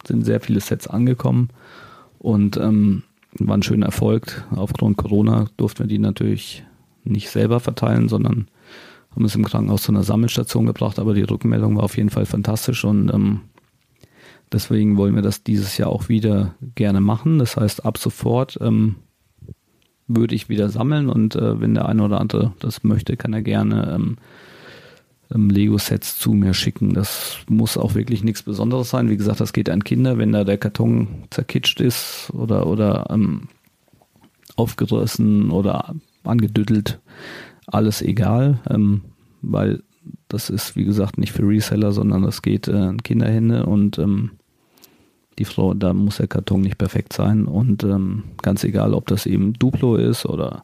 [SPEAKER 1] sind sehr viele Sets angekommen und ähm, war ein schöner Erfolg. Aufgrund Corona durften wir die natürlich nicht selber verteilen, sondern haben es im Krankenhaus zu einer Sammelstation gebracht, aber die Rückmeldung war auf jeden Fall fantastisch und ähm, deswegen wollen wir das dieses Jahr auch wieder gerne machen. Das heißt, ab sofort ähm, würde ich wieder sammeln und äh, wenn der eine oder andere das möchte, kann er gerne ähm, ähm, Lego-Sets zu mir schicken. Das muss auch wirklich nichts Besonderes sein. Wie gesagt, das geht an Kinder, wenn da der Karton zerkitscht ist oder, oder ähm, aufgerissen oder angedüttelt. Alles egal, ähm, weil das ist, wie gesagt, nicht für Reseller, sondern das geht äh, in Kinderhände und ähm, die Frau, da muss der Karton nicht perfekt sein und ähm, ganz egal, ob das eben Duplo ist oder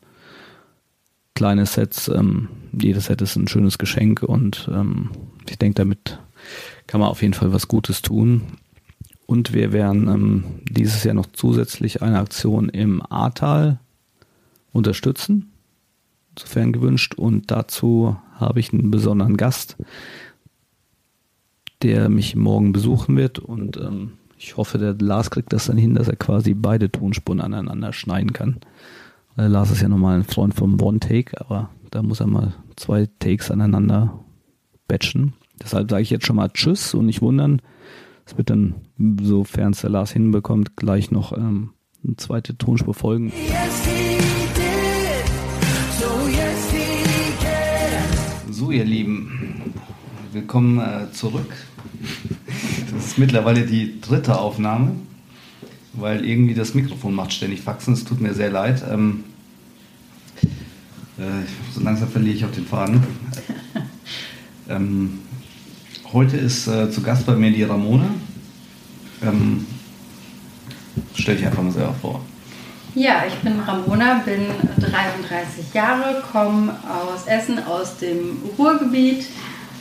[SPEAKER 1] kleine Sets, ähm, jedes Set ist ein schönes Geschenk und ähm, ich denke, damit kann man auf jeden Fall was Gutes tun. Und wir werden ähm, dieses Jahr noch zusätzlich eine Aktion im Ahrtal unterstützen, sofern gewünscht. Und dazu habe ich einen besonderen Gast, der mich morgen besuchen wird. Und ähm, ich hoffe, der Lars kriegt das dann hin, dass er quasi beide Tonspuren aneinander schneiden kann. Weil Lars ist ja normal ein Freund vom One-Take, aber da muss er mal zwei Takes aneinander batchen. Deshalb sage ich jetzt schon mal Tschüss und nicht wundern. Es wird dann, sofern es der Lars hinbekommt, gleich noch ähm, eine zweite Tonspur folgen. So, ihr Lieben, willkommen äh, zurück. Das ist mittlerweile die dritte Aufnahme, weil irgendwie das Mikrofon macht ständig Faxen. Es tut mir sehr leid. Ähm, äh, so langsam verliere ich auf den Faden. Ähm, heute ist äh, zu Gast bei mir die Ramona. Ähm, stell dich einfach mal selber vor.
[SPEAKER 2] Ja, ich bin Ramona, bin 33 Jahre, komme aus Essen, aus dem Ruhrgebiet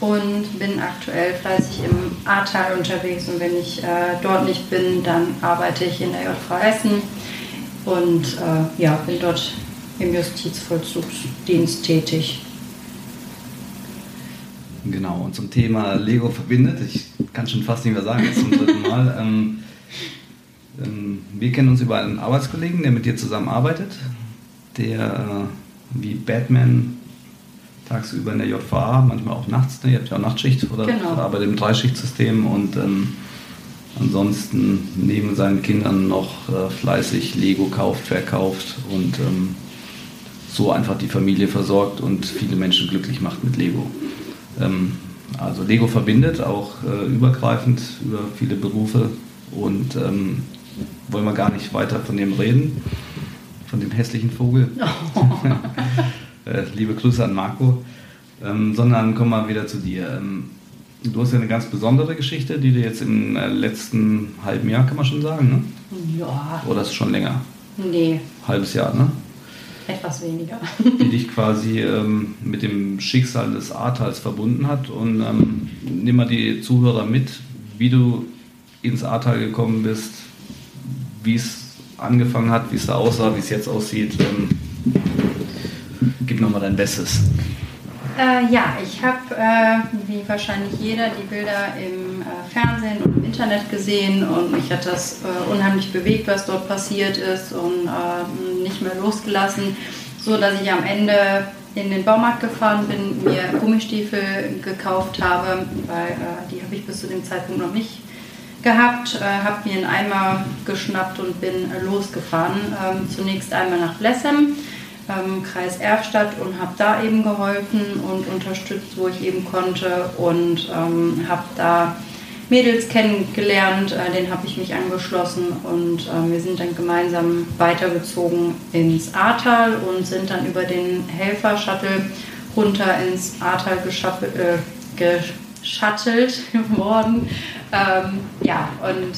[SPEAKER 2] und bin aktuell fleißig im Ahrtal unterwegs. Und wenn ich äh, dort nicht bin, dann arbeite ich in der JV Essen und äh, ja, bin dort im Justizvollzugsdienst tätig.
[SPEAKER 1] Genau, und zum Thema Lego verbindet, ich kann schon fast nicht mehr sagen, jetzt zum dritten Mal. Ähm, ähm, wir kennen uns über einen Arbeitskollegen, der mit dir zusammenarbeitet, der äh, wie Batman tagsüber in der JVA, manchmal auch nachts, ne? ihr habt ja auch Nachtschicht oder
[SPEAKER 2] Genau.
[SPEAKER 1] arbeitet im Dreischichtsystem und ähm, ansonsten neben seinen Kindern noch äh, fleißig Lego kauft, verkauft und ähm, so einfach die Familie versorgt und viele Menschen glücklich macht mit Lego. Ähm, also Lego verbindet auch äh, übergreifend über viele Berufe und ähm, wollen wir gar nicht weiter von dem reden, von dem hässlichen Vogel. äh, liebe Grüße an Marco, ähm, sondern kommen wir wieder zu dir. Ähm, du hast ja eine ganz besondere Geschichte, die dir jetzt im äh, letzten halben Jahr, kann man schon sagen, ne?
[SPEAKER 2] Ja,
[SPEAKER 1] oder ist es schon länger?
[SPEAKER 2] nee,
[SPEAKER 1] Halbes Jahr, ne?
[SPEAKER 2] etwas weniger.
[SPEAKER 1] die dich quasi ähm, mit dem Schicksal des Ahrtals verbunden hat. Und ähm, nimm mal die Zuhörer mit, wie du ins Ahrtal gekommen bist, wie es angefangen hat, wie es da aussah, wie es jetzt aussieht. Ähm, gib nochmal dein Bestes.
[SPEAKER 2] Äh, ja, ich habe, äh, wie wahrscheinlich jeder, die Bilder im äh, Fernsehen und im Internet gesehen und mich hat das äh, unheimlich bewegt, was dort passiert ist und äh, nicht mehr losgelassen, so dass ich am Ende in den Baumarkt gefahren bin, mir Gummistiefel gekauft habe, weil äh, die habe ich bis zu dem Zeitpunkt noch nicht gehabt, habe mir einen Eimer geschnappt und bin losgefahren. Ähm, zunächst einmal nach Blessem, ähm, Kreis Erfstadt und habe da eben geholfen und unterstützt, wo ich eben konnte und ähm, habe da Mädels kennengelernt, äh, denen habe ich mich angeschlossen und äh, wir sind dann gemeinsam weitergezogen ins Ahrtal und sind dann über den Helfer-Shuttle runter ins Ahrtal geschaffelt, äh, geschattelt worden. Ähm, ja, und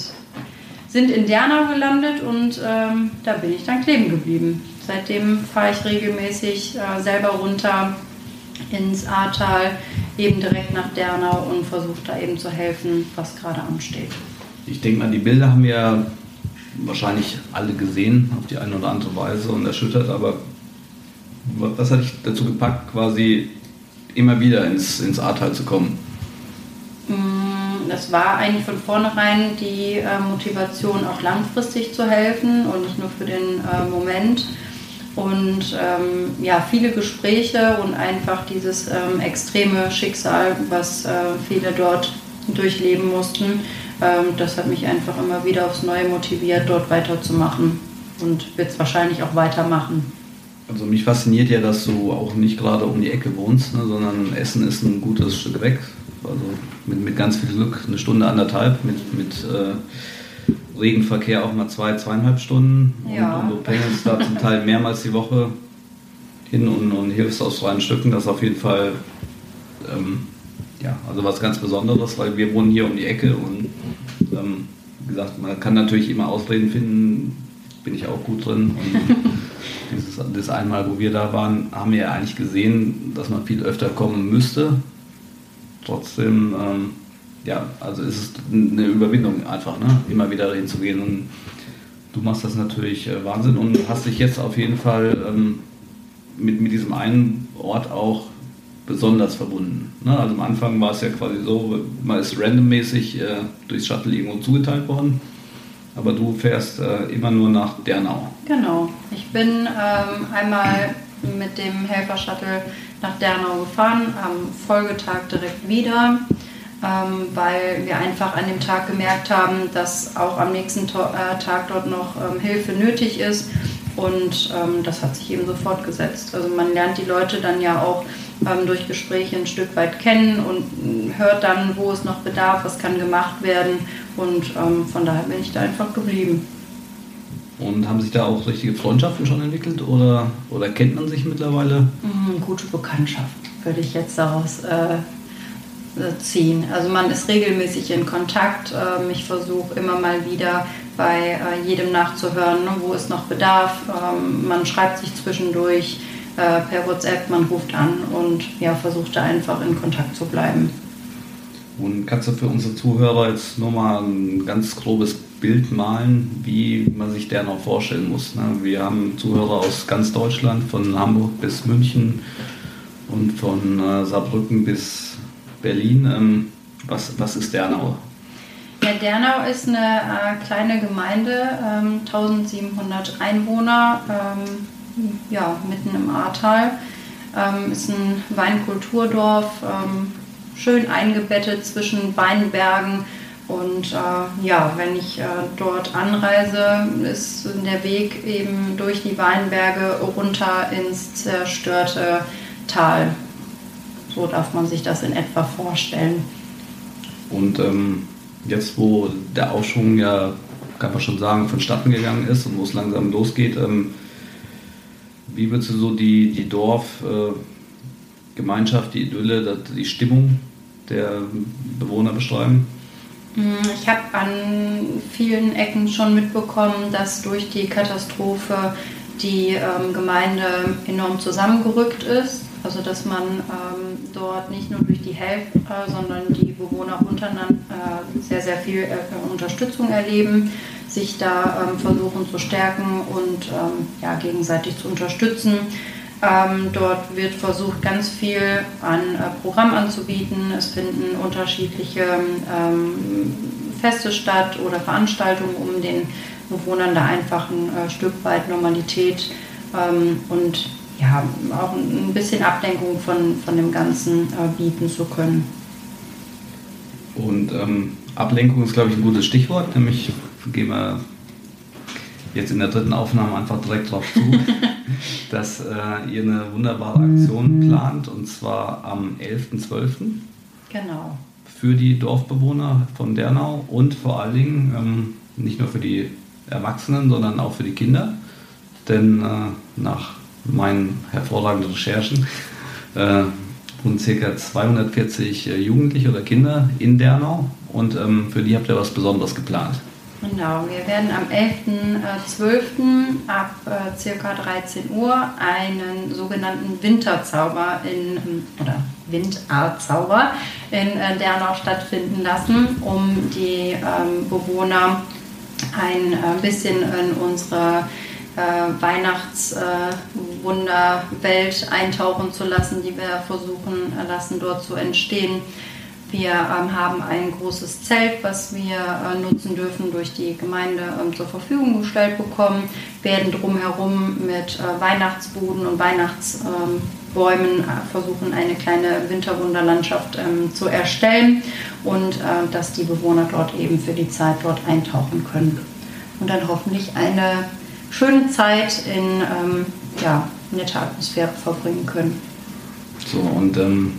[SPEAKER 2] sind in Dernau gelandet und ähm, da bin ich dann kleben geblieben. Seitdem fahre ich regelmäßig äh, selber runter ins Ahrtal, eben direkt nach Dernau und versuche da eben zu helfen, was gerade ansteht.
[SPEAKER 1] Ich denke mal, die Bilder haben wir wahrscheinlich alle gesehen, auf die eine oder andere Weise und erschüttert, aber was hat dich dazu gepackt, quasi immer wieder ins, ins Ahrtal zu kommen?
[SPEAKER 2] Mm, Das war eigentlich von vornherein die äh, Motivation, auch langfristig zu helfen und nicht nur für den äh, Moment. Und ähm, ja, viele Gespräche und einfach dieses ähm, extreme Schicksal, was äh, viele dort durchleben mussten, ähm, das hat mich einfach immer wieder aufs Neue motiviert, dort weiterzumachen und wird es wahrscheinlich auch weitermachen.
[SPEAKER 1] Also mich fasziniert ja, dass du auch nicht gerade um die Ecke wohnst, ne, sondern Essen ist ein gutes Stück weg. Also mit, mit ganz viel Glück eine Stunde, anderthalb, mit, mit äh, Regenverkehr auch mal zwei, zweieinhalb Stunden.
[SPEAKER 2] Ja.
[SPEAKER 1] Und, und du pendelst da zum Teil mehrmals die Woche hin und, und hilfst aus freien Stücken. Das ist auf jeden Fall ähm, ja, also was ganz Besonderes, weil wir wohnen hier um die Ecke und ähm, wie gesagt, man kann natürlich immer Ausreden finden, bin ich auch gut drin. Und dieses, das einmal, wo wir da waren, haben wir ja eigentlich gesehen, dass man viel öfter kommen müsste. Trotzdem, ähm, ja, also ist es eine Überwindung einfach, ne? immer wieder dahin zu gehen. Und du machst das natürlich äh, Wahnsinn und hast dich jetzt auf jeden Fall ähm, mit, mit diesem einen Ort auch besonders verbunden. Ne? Also am Anfang war es ja quasi so, man ist randommäßig äh, durchs Shuttle irgendwo zugeteilt worden. Aber du fährst äh, immer nur nach Dernau.
[SPEAKER 2] Genau. Ich bin ähm, einmal mit dem Helfer-Shuttle nach Dernau gefahren, am Folgetag direkt wieder, ähm, weil wir einfach an dem Tag gemerkt haben, dass auch am nächsten to äh, Tag dort noch ähm, Hilfe nötig ist. Und ähm, das hat sich eben so fortgesetzt. Also man lernt die Leute dann ja auch ähm, durch Gespräche ein Stück weit kennen und hört dann, wo es noch bedarf, was kann gemacht werden. Und ähm, von daher bin ich da einfach geblieben.
[SPEAKER 1] Und haben sich da auch richtige Freundschaften schon entwickelt oder, oder kennt man sich mittlerweile?
[SPEAKER 2] Mhm, gute Bekanntschaft würde ich jetzt daraus äh, ziehen. Also man ist regelmäßig in Kontakt. Ähm, ich versuche immer mal wieder bei äh, jedem nachzuhören, ne, wo es noch bedarf. Ähm, man schreibt sich zwischendurch äh, per WhatsApp, man ruft an und ja, versucht da einfach in Kontakt zu bleiben.
[SPEAKER 1] Und kannst du für unsere Zuhörer jetzt nur mal ein ganz grobes Bild malen, wie man sich der noch vorstellen muss? Ne? Wir haben Zuhörer aus ganz Deutschland, von Hamburg bis München und von äh, Saarbrücken bis Berlin. Ähm, was, was ist Dernau?
[SPEAKER 2] Ja, Dernau ist eine äh, kleine Gemeinde, ähm, 1700 Einwohner, ähm, ja, mitten im Ahrtal. Ähm, ist ein Weinkulturdorf, ähm, schön eingebettet zwischen Weinbergen. Und äh, ja, wenn ich äh, dort anreise, ist der Weg eben durch die Weinberge runter ins zerstörte Tal. So darf man sich das in etwa vorstellen.
[SPEAKER 1] Und ähm, jetzt, wo der Aufschwung ja, kann man schon sagen, vonstatten gegangen ist und wo es langsam losgeht, ähm, wie würdest du so die, die Dorfgemeinschaft, die Idylle, die Stimmung der Bewohner beschreiben?
[SPEAKER 2] Ich habe an vielen Ecken schon mitbekommen, dass durch die Katastrophe die ähm, Gemeinde enorm zusammengerückt ist. Also dass man ähm, dort nicht nur durch die Helfer, sondern die Bewohner untereinander äh, sehr, sehr viel äh, Unterstützung erleben, sich da ähm, versuchen zu stärken und ähm, ja, gegenseitig zu unterstützen. Ähm, dort wird versucht, ganz viel an äh, Programm anzubieten. Es finden unterschiedliche Feste statt oder Veranstaltungen, um den Bewohnern da einfach ein äh, Stück weit Normalität und ja, auch ein bisschen Ablenkung von, von dem Ganzen äh, bieten zu können.
[SPEAKER 1] Und ähm, Ablenkung ist, glaube ich, ein gutes Stichwort, nämlich gehen wir jetzt in der dritten Aufnahme einfach direkt drauf zu, dass äh, ihr eine wunderbare Aktion plant und zwar am 11.12.
[SPEAKER 2] Genau.
[SPEAKER 1] Für die Dorfbewohner von Dernau und vor allen Dingen ähm, nicht nur für die Erwachsenen, sondern auch für die Kinder. Denn äh, nach meinen hervorragenden Recherchen äh, und ca. 240 äh, Jugendliche oder Kinder in Dernau und ähm, für die habt ihr was Besonderes geplant.
[SPEAKER 2] Genau, wir werden am 11.12. ab äh, circa 13 Uhr einen sogenannten Winterzauber in, oder Windarzauber in äh, Dernau stattfinden lassen, um die ähm, Bewohner ein äh, bisschen in unsere äh, Weihnachtswunderwelt eintauchen zu lassen, die wir versuchen lassen dort zu entstehen. Wir ähm, haben ein großes Zelt, was wir äh, nutzen dürfen, durch die Gemeinde ähm, zur Verfügung gestellt bekommen, werden drumherum mit äh, Weihnachtsbuden und Weihnachtsbäumen ähm, äh, versuchen, eine kleine Winterwunderlandschaft ähm, zu erstellen und äh, dass die Bewohner dort eben für die Zeit dort eintauchen können. Und dann hoffentlich eine schöne Zeit in ähm, ja, nette Atmosphäre verbringen können.
[SPEAKER 1] So, und ähm,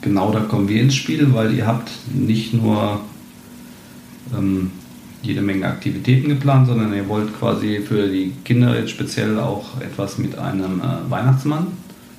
[SPEAKER 1] genau da kommen wir ins Spiel, weil ihr habt nicht nur ähm, jede Menge Aktivitäten geplant, sondern ihr wollt quasi für die Kinder jetzt speziell auch etwas mit einem äh, Weihnachtsmann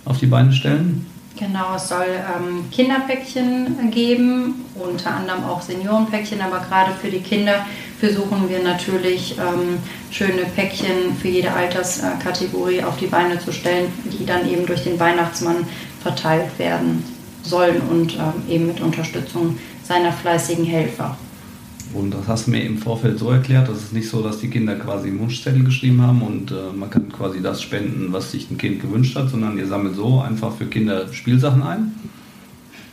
[SPEAKER 1] auf die Beine stellen.
[SPEAKER 2] Genau, es soll ähm, Kinderpäckchen geben, unter anderem auch Seniorenpäckchen, aber gerade für die Kinder versuchen wir natürlich ähm, schöne Päckchen für jede Alterskategorie auf die Beine zu stellen, die dann eben durch den Weihnachtsmann verteilt werden sollen und ähm, eben mit Unterstützung seiner fleißigen Helfer.
[SPEAKER 1] Und das hast du mir im Vorfeld so erklärt, dass es nicht so, dass die Kinder quasi einen Wunschzettel geschrieben haben und äh, man kann quasi das spenden, was sich ein Kind gewünscht hat, sondern ihr sammelt so einfach für Kinder Spielsachen ein.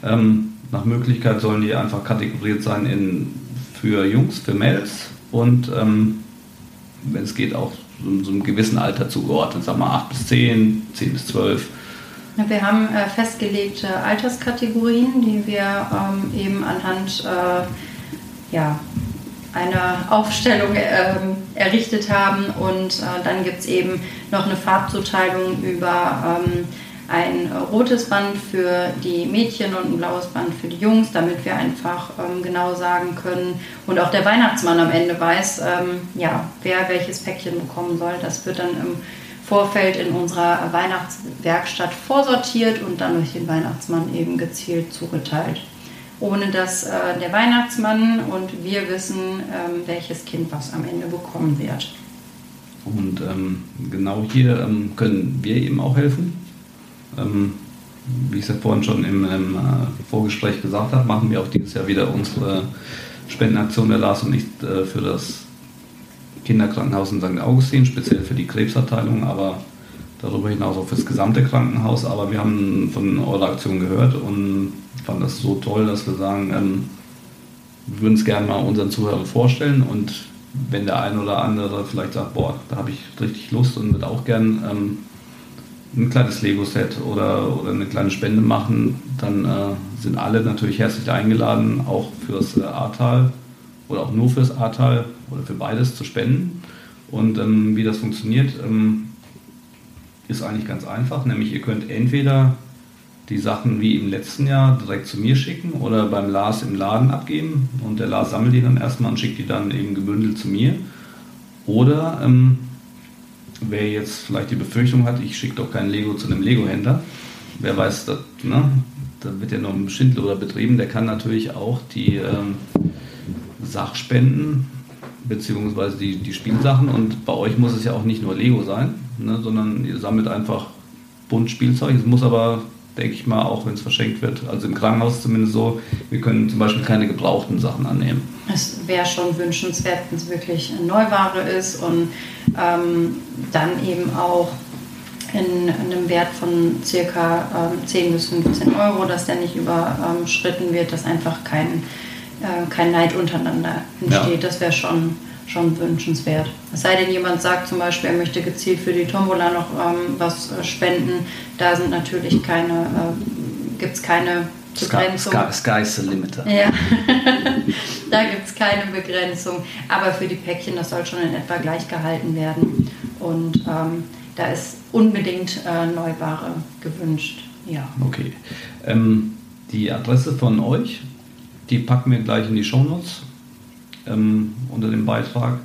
[SPEAKER 1] Ähm, nach Möglichkeit sollen die einfach kategoriert sein in für Jungs, für Mädels und ähm, wenn es geht auch so, so einem gewissen Alter zugeordnet, sagen wir 8 bis 10, 10 bis 12.
[SPEAKER 2] Wir haben äh, festgelegte Alterskategorien, die wir ähm, eben anhand äh, ja, eine Aufstellung ähm, errichtet haben und äh, dann gibt es eben noch eine Farbzuteilung über ähm, ein rotes Band für die Mädchen und ein blaues Band für die Jungs, damit wir einfach ähm, genau sagen können und auch der Weihnachtsmann am Ende weiß, ähm, ja, wer welches Päckchen bekommen soll. Das wird dann im Vorfeld in unserer Weihnachtswerkstatt vorsortiert und dann durch den Weihnachtsmann eben gezielt zugeteilt ohne dass äh, der Weihnachtsmann und wir wissen, ähm, welches Kind was am Ende bekommen wird.
[SPEAKER 1] Und ähm, genau hier ähm, können wir eben auch helfen. Ähm, wie ich es ja vorhin schon im, im äh, Vorgespräch gesagt habe, machen wir auch dieses Jahr wieder unsere Spendenaktion der Lars und ich äh, für das Kinderkrankenhaus in St. Augustin, speziell für die Krebsabteilung, aber darüber hinaus auch für das gesamte Krankenhaus. Aber wir haben von eurer Aktion gehört und fanden das so toll, dass wir sagen, ähm, wir würden es gerne mal unseren Zuhörern vorstellen und wenn der eine oder andere vielleicht sagt, boah, da habe ich richtig Lust und würde auch gern ähm, ein kleines Lego-Set oder, oder eine kleine Spende machen, dann äh, sind alle natürlich herzlich eingeladen, auch fürs äh, Ahrtal oder auch nur fürs Ahrtal oder für beides zu spenden. Und ähm, wie das funktioniert, ähm, ist eigentlich ganz einfach, nämlich ihr könnt entweder die Sachen wie im letzten Jahr direkt zu mir schicken oder beim Lars im Laden abgeben und der Lars sammelt die dann erstmal und schickt die dann eben gebündelt zu mir. Oder ähm, wer jetzt vielleicht die Befürchtung hat, ich schicke doch kein Lego zu einem Lego-Händler, wer weiß, dass, ne, da wird ja noch ein Schindler betrieben, der kann natürlich auch die ähm, Sachspenden beziehungsweise die, die Spielsachen und bei euch muss es ja auch nicht nur Lego sein, ne, sondern ihr sammelt einfach bunt Spielzeug. Es muss aber, denke ich mal, auch wenn es verschenkt wird, also im Krankenhaus zumindest so, wir können zum Beispiel keine gebrauchten Sachen annehmen.
[SPEAKER 2] Es wäre schon wünschenswert, wenn es wirklich Neuware ist und ähm, dann eben auch in einem Wert von circa ähm, 10 bis 15 Euro, dass der nicht überschritten wird, dass einfach kein, äh, kein Neid untereinander entsteht. Ja. Das wäre schon schon wünschenswert. Es sei denn, jemand sagt zum Beispiel, er möchte gezielt für die Tombola noch ähm, was äh, spenden. Da sind natürlich keine, äh, gibt es keine Begrenzung.
[SPEAKER 1] Sky, sky's the limit.
[SPEAKER 2] Ja, da gibt es keine Begrenzung. Aber für die Päckchen, das soll schon in etwa gleich gehalten werden. Und ähm, da ist unbedingt äh, Neuware gewünscht. Ja.
[SPEAKER 1] Okay. Ähm, die Adresse von euch, die packen wir gleich in die Shownotes ähm, unter dem Beitrag.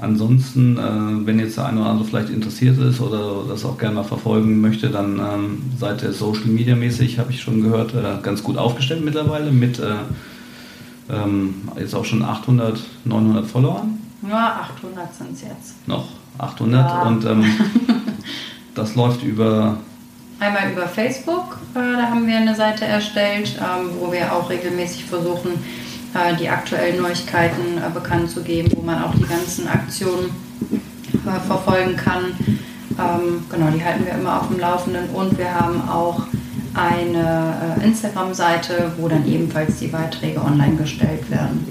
[SPEAKER 1] Ansonsten, äh, wenn jetzt der eine oder andere vielleicht interessiert ist oder das auch gerne mal verfolgen möchte, dann ähm, seid ihr Social Media mäßig, habe ich schon gehört, äh, ganz gut aufgestellt mittlerweile mit äh, ähm, jetzt auch schon 800, 900 Followern.
[SPEAKER 2] Ja, 800 sind es jetzt.
[SPEAKER 1] Noch 800 ja. und ähm, das läuft über
[SPEAKER 2] Einmal über Facebook, äh, da haben wir eine Seite erstellt, ähm, wo wir auch regelmäßig versuchen, die aktuellen Neuigkeiten äh, bekannt zu geben, wo man auch die ganzen Aktionen äh, verfolgen kann. Ähm, genau, die halten wir immer auf dem Laufenden und wir haben auch eine Instagram-Seite, wo dann ebenfalls die Beiträge online gestellt werden.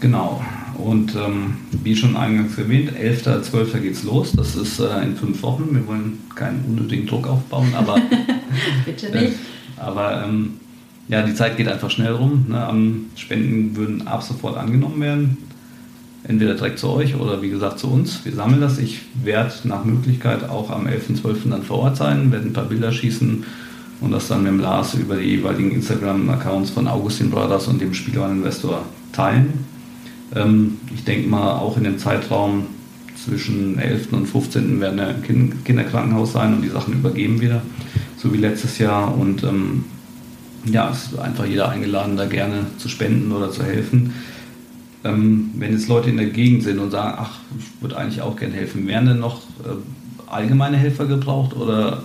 [SPEAKER 1] Genau. Und ähm, wie schon eingangs erwähnt, 11.12. geht es los. Das ist äh, in fünf Wochen. Wir wollen keinen unnötigen Druck aufbauen, aber.
[SPEAKER 2] Bitte nicht.
[SPEAKER 1] Äh, aber ähm, ja, die Zeit geht einfach schnell rum. Ne? Spenden würden ab sofort angenommen werden. entweder direkt zu euch oder wie gesagt zu uns. Wir sammeln das. Ich werde nach Möglichkeit auch am 11.12. dann vor Ort sein, werde ein paar Bilder schießen und das dann mit dem Lars über die jeweiligen Instagram-Accounts von Augustin Brothers und dem Spielwareninvestor teilen. Ähm, ich denke mal, auch in dem Zeitraum zwischen 11. und 15. werden wir im Kinderkrankenhaus sein und die Sachen übergeben wieder, so wie letztes Jahr. Und ähm, ja, ist einfach jeder eingeladen, da gerne zu spenden oder zu helfen. Ähm, wenn jetzt Leute in der Gegend sind und sagen, ach, ich würde eigentlich auch gerne helfen, werden denn noch äh, allgemeine Helfer gebraucht oder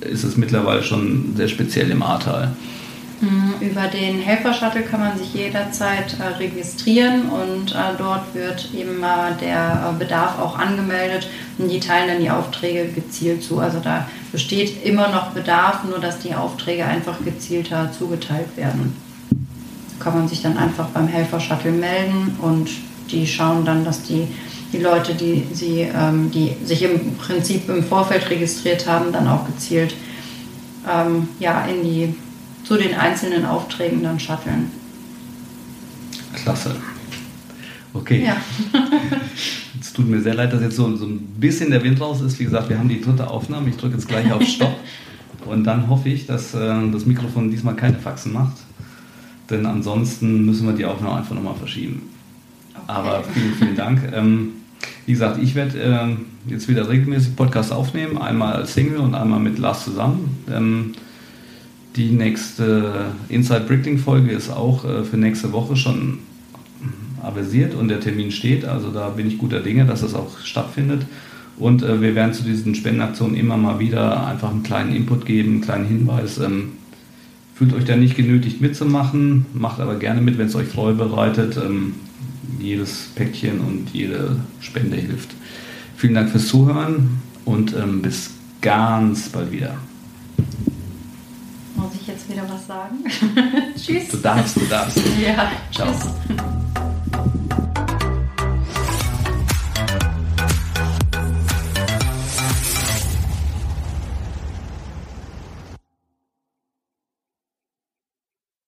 [SPEAKER 1] ist es mittlerweile schon sehr speziell im Ahrtal?
[SPEAKER 2] Mhm, über den Helfer-Shuttle kann man sich jederzeit äh, registrieren und äh, dort wird eben äh, der Bedarf auch angemeldet und die teilen dann die Aufträge gezielt zu. Also da besteht immer noch Bedarf, nur dass die Aufträge einfach gezielter zugeteilt werden. Da kann man sich dann einfach beim Helfer-Shuttle melden und die schauen dann, dass die, die Leute, die, sie, ähm, die sich im Prinzip im Vorfeld registriert haben, dann auch gezielt ähm, ja, in die zu den einzelnen Aufträgen dann shutteln.
[SPEAKER 1] Klasse. Okay.
[SPEAKER 2] Ja.
[SPEAKER 1] es tut mir sehr leid, dass jetzt so, so ein bisschen der Wind raus ist. Wie gesagt, wir haben die dritte Aufnahme. Ich drücke jetzt gleich auf Stopp. Und dann hoffe ich, dass äh, das Mikrofon diesmal keine Faxen macht. Denn ansonsten müssen wir die Aufnahme einfach nochmal verschieben. Okay. Aber vielen, vielen Dank. Ähm, wie gesagt, ich werde äh, jetzt wieder regelmäßig Podcasts aufnehmen. Einmal als Single und einmal mit Lars zusammen. Ähm, die nächste Inside Brickling Folge ist auch äh, für nächste Woche schon avisiert und der Termin steht. Also da bin ich guter Dinge, dass das auch stattfindet. Und äh, wir werden zu diesen Spendenaktionen immer mal wieder einfach einen kleinen Input geben, einen kleinen Hinweis. Ähm, fühlt euch da nicht genötigt mitzumachen, macht aber gerne mit, wenn es euch Freude bereitet. Ähm, jedes Päckchen und jede Spende hilft. Vielen Dank fürs Zuhören und ähm, bis ganz bald wieder.
[SPEAKER 2] Wieder was sagen? Tschüss.
[SPEAKER 1] Du darfst, du darfst.
[SPEAKER 2] Ja,
[SPEAKER 1] Ciao.
[SPEAKER 2] Tschüss.